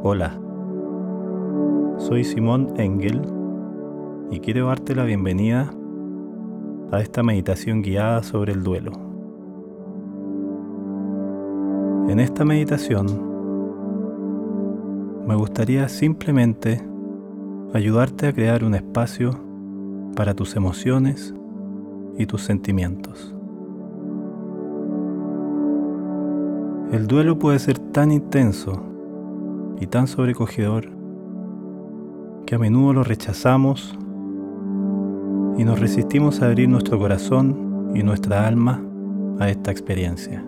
Hola, soy Simón Engel y quiero darte la bienvenida a esta meditación guiada sobre el duelo. En esta meditación me gustaría simplemente ayudarte a crear un espacio para tus emociones y tus sentimientos. El duelo puede ser tan intenso y tan sobrecogedor que a menudo lo rechazamos y nos resistimos a abrir nuestro corazón y nuestra alma a esta experiencia.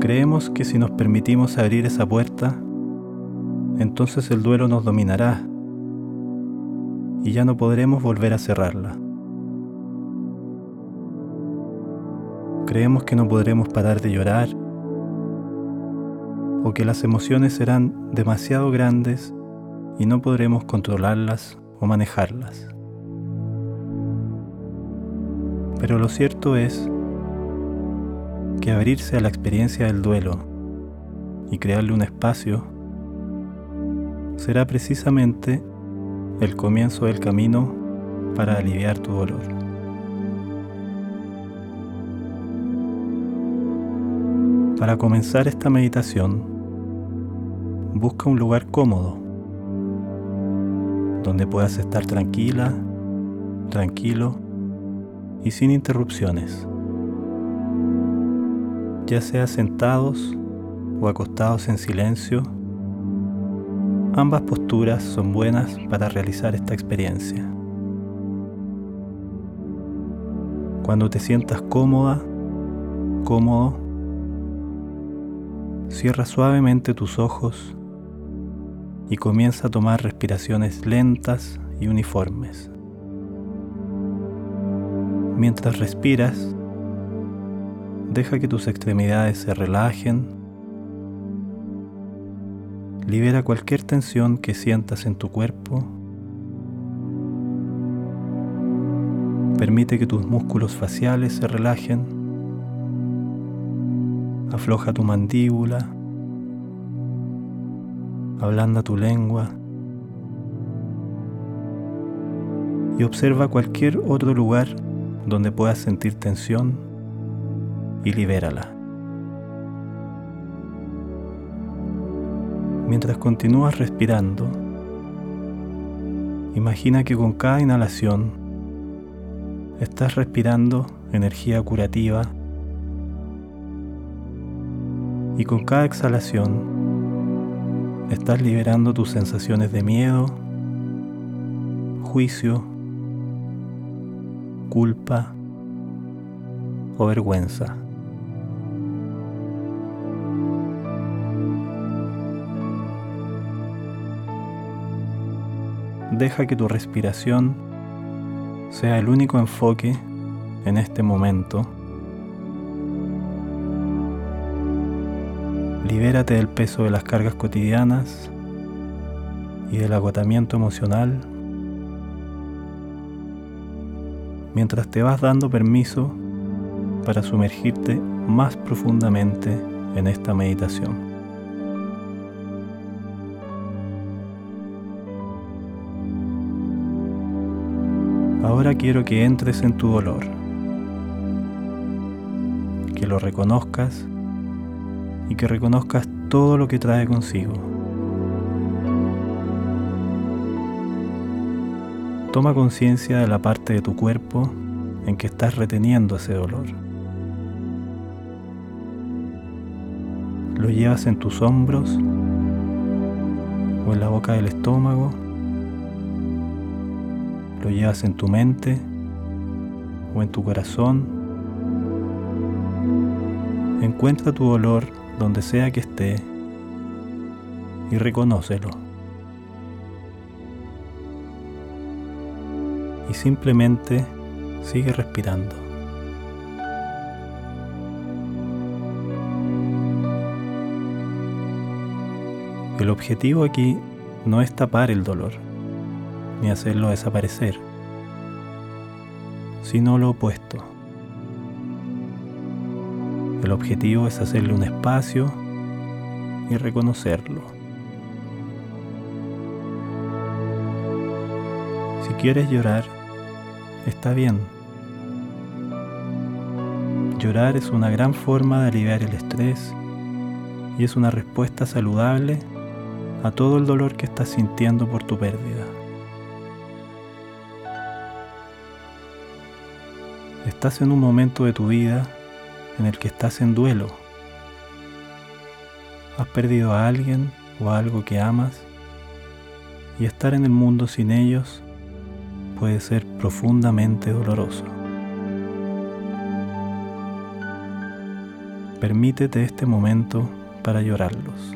Creemos que si nos permitimos abrir esa puerta, entonces el duelo nos dominará y ya no podremos volver a cerrarla. Creemos que no podremos parar de llorar o que las emociones serán demasiado grandes y no podremos controlarlas o manejarlas. Pero lo cierto es que abrirse a la experiencia del duelo y crearle un espacio será precisamente el comienzo del camino para aliviar tu dolor. Para comenzar esta meditación, busca un lugar cómodo, donde puedas estar tranquila, tranquilo y sin interrupciones, ya sea sentados o acostados en silencio. Ambas posturas son buenas para realizar esta experiencia. Cuando te sientas cómoda, cómodo, Cierra suavemente tus ojos y comienza a tomar respiraciones lentas y uniformes. Mientras respiras, deja que tus extremidades se relajen. Libera cualquier tensión que sientas en tu cuerpo. Permite que tus músculos faciales se relajen Afloja tu mandíbula, ablanda tu lengua y observa cualquier otro lugar donde puedas sentir tensión y libérala. Mientras continúas respirando, imagina que con cada inhalación estás respirando energía curativa y con cada exhalación estás liberando tus sensaciones de miedo, juicio, culpa o vergüenza. Deja que tu respiración sea el único enfoque en este momento Libérate del peso de las cargas cotidianas y del agotamiento emocional mientras te vas dando permiso para sumergirte más profundamente en esta meditación. Ahora quiero que entres en tu dolor, que lo reconozcas y que reconozcas todo lo que trae consigo. Toma conciencia de la parte de tu cuerpo en que estás reteniendo ese dolor. Lo llevas en tus hombros o en la boca del estómago. Lo llevas en tu mente o en tu corazón. Encuentra tu dolor donde sea que esté y reconócelo. Y simplemente sigue respirando. El objetivo aquí no es tapar el dolor, ni hacerlo desaparecer, sino lo opuesto el objetivo es hacerle un espacio y reconocerlo. Si quieres llorar, está bien. Llorar es una gran forma de aliviar el estrés y es una respuesta saludable a todo el dolor que estás sintiendo por tu pérdida. Estás en un momento de tu vida en el que estás en duelo. Has perdido a alguien o a algo que amas y estar en el mundo sin ellos puede ser profundamente doloroso. Permítete este momento para llorarlos.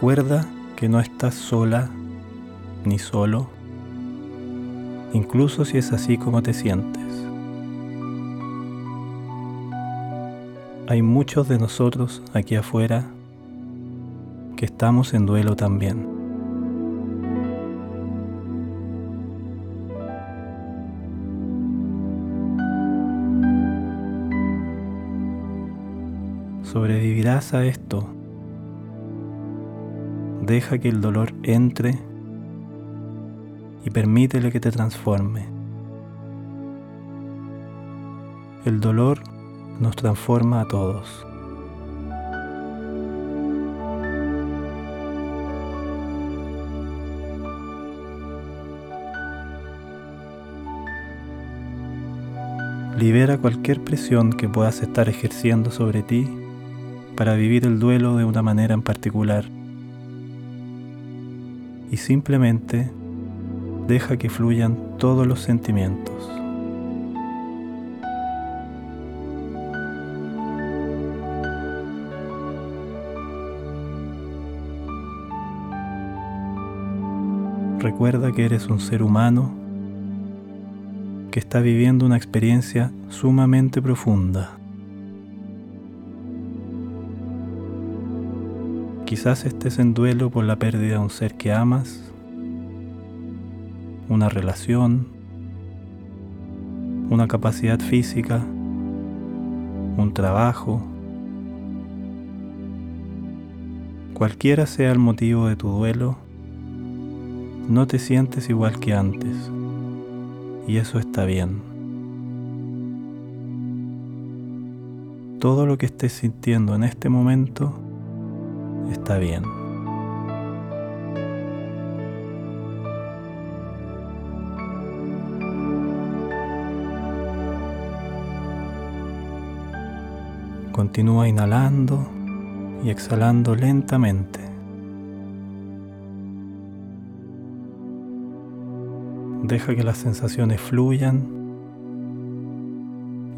Recuerda que no estás sola ni solo, incluso si es así como te sientes. Hay muchos de nosotros aquí afuera que estamos en duelo también. Sobrevivirás a esto. Deja que el dolor entre y permítele que te transforme. El dolor nos transforma a todos. Libera cualquier presión que puedas estar ejerciendo sobre ti para vivir el duelo de una manera en particular. Y simplemente deja que fluyan todos los sentimientos. Recuerda que eres un ser humano que está viviendo una experiencia sumamente profunda. Quizás estés en duelo por la pérdida de un ser que amas, una relación, una capacidad física, un trabajo. Cualquiera sea el motivo de tu duelo, no te sientes igual que antes y eso está bien. Todo lo que estés sintiendo en este momento está bien. Continúa inhalando y exhalando lentamente. Deja que las sensaciones fluyan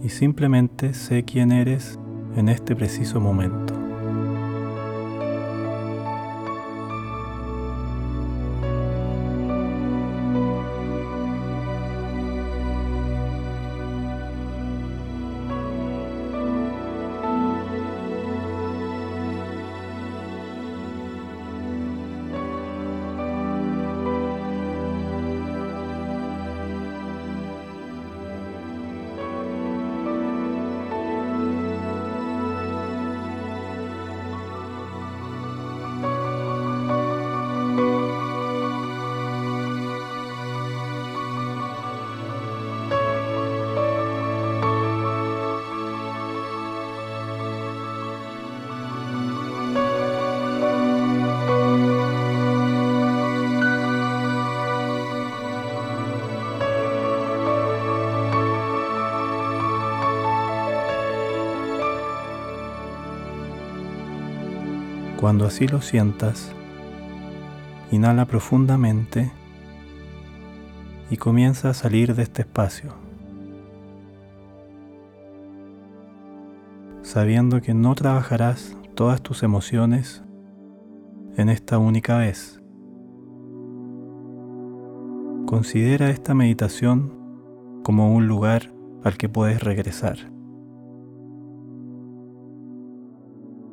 y simplemente sé quién eres en este preciso momento. Cuando así lo sientas, inhala profundamente y comienza a salir de este espacio, sabiendo que no trabajarás todas tus emociones en esta única vez. Considera esta meditación como un lugar al que puedes regresar.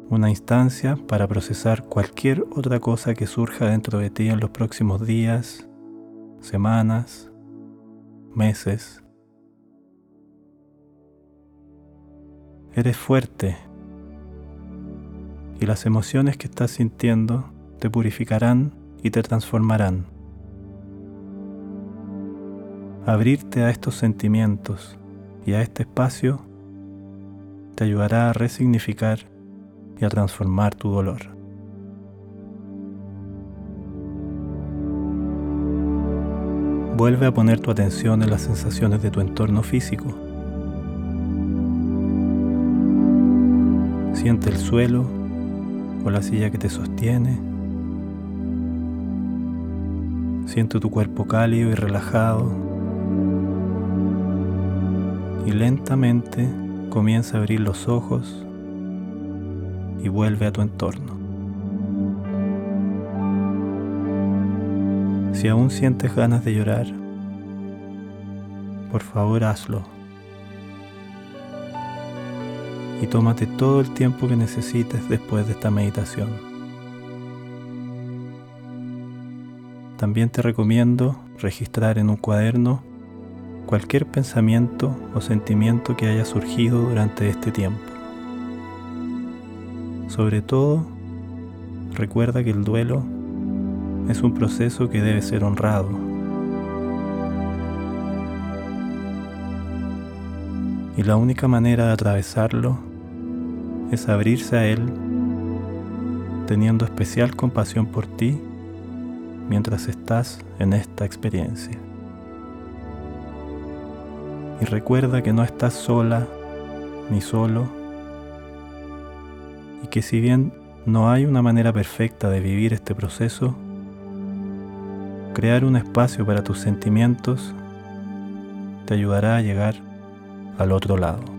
Una instancia para procesar cualquier otra cosa que surja dentro de ti en los próximos días, semanas, meses. Eres fuerte y las emociones que estás sintiendo te purificarán y te transformarán. Abrirte a estos sentimientos y a este espacio te ayudará a resignificar y a transformar tu dolor. Vuelve a poner tu atención en las sensaciones de tu entorno físico. Siente el suelo o la silla que te sostiene. Siente tu cuerpo cálido y relajado. Y lentamente comienza a abrir los ojos y vuelve a tu entorno. Si aún sientes ganas de llorar, por favor hazlo. Y tómate todo el tiempo que necesites después de esta meditación. También te recomiendo registrar en un cuaderno cualquier pensamiento o sentimiento que haya surgido durante este tiempo. Sobre todo, recuerda que el duelo es un proceso que debe ser honrado. Y la única manera de atravesarlo es abrirse a él teniendo especial compasión por ti mientras estás en esta experiencia. Y recuerda que no estás sola ni solo y que si bien no hay una manera perfecta de vivir este proceso, crear un espacio para tus sentimientos te ayudará a llegar al otro lado.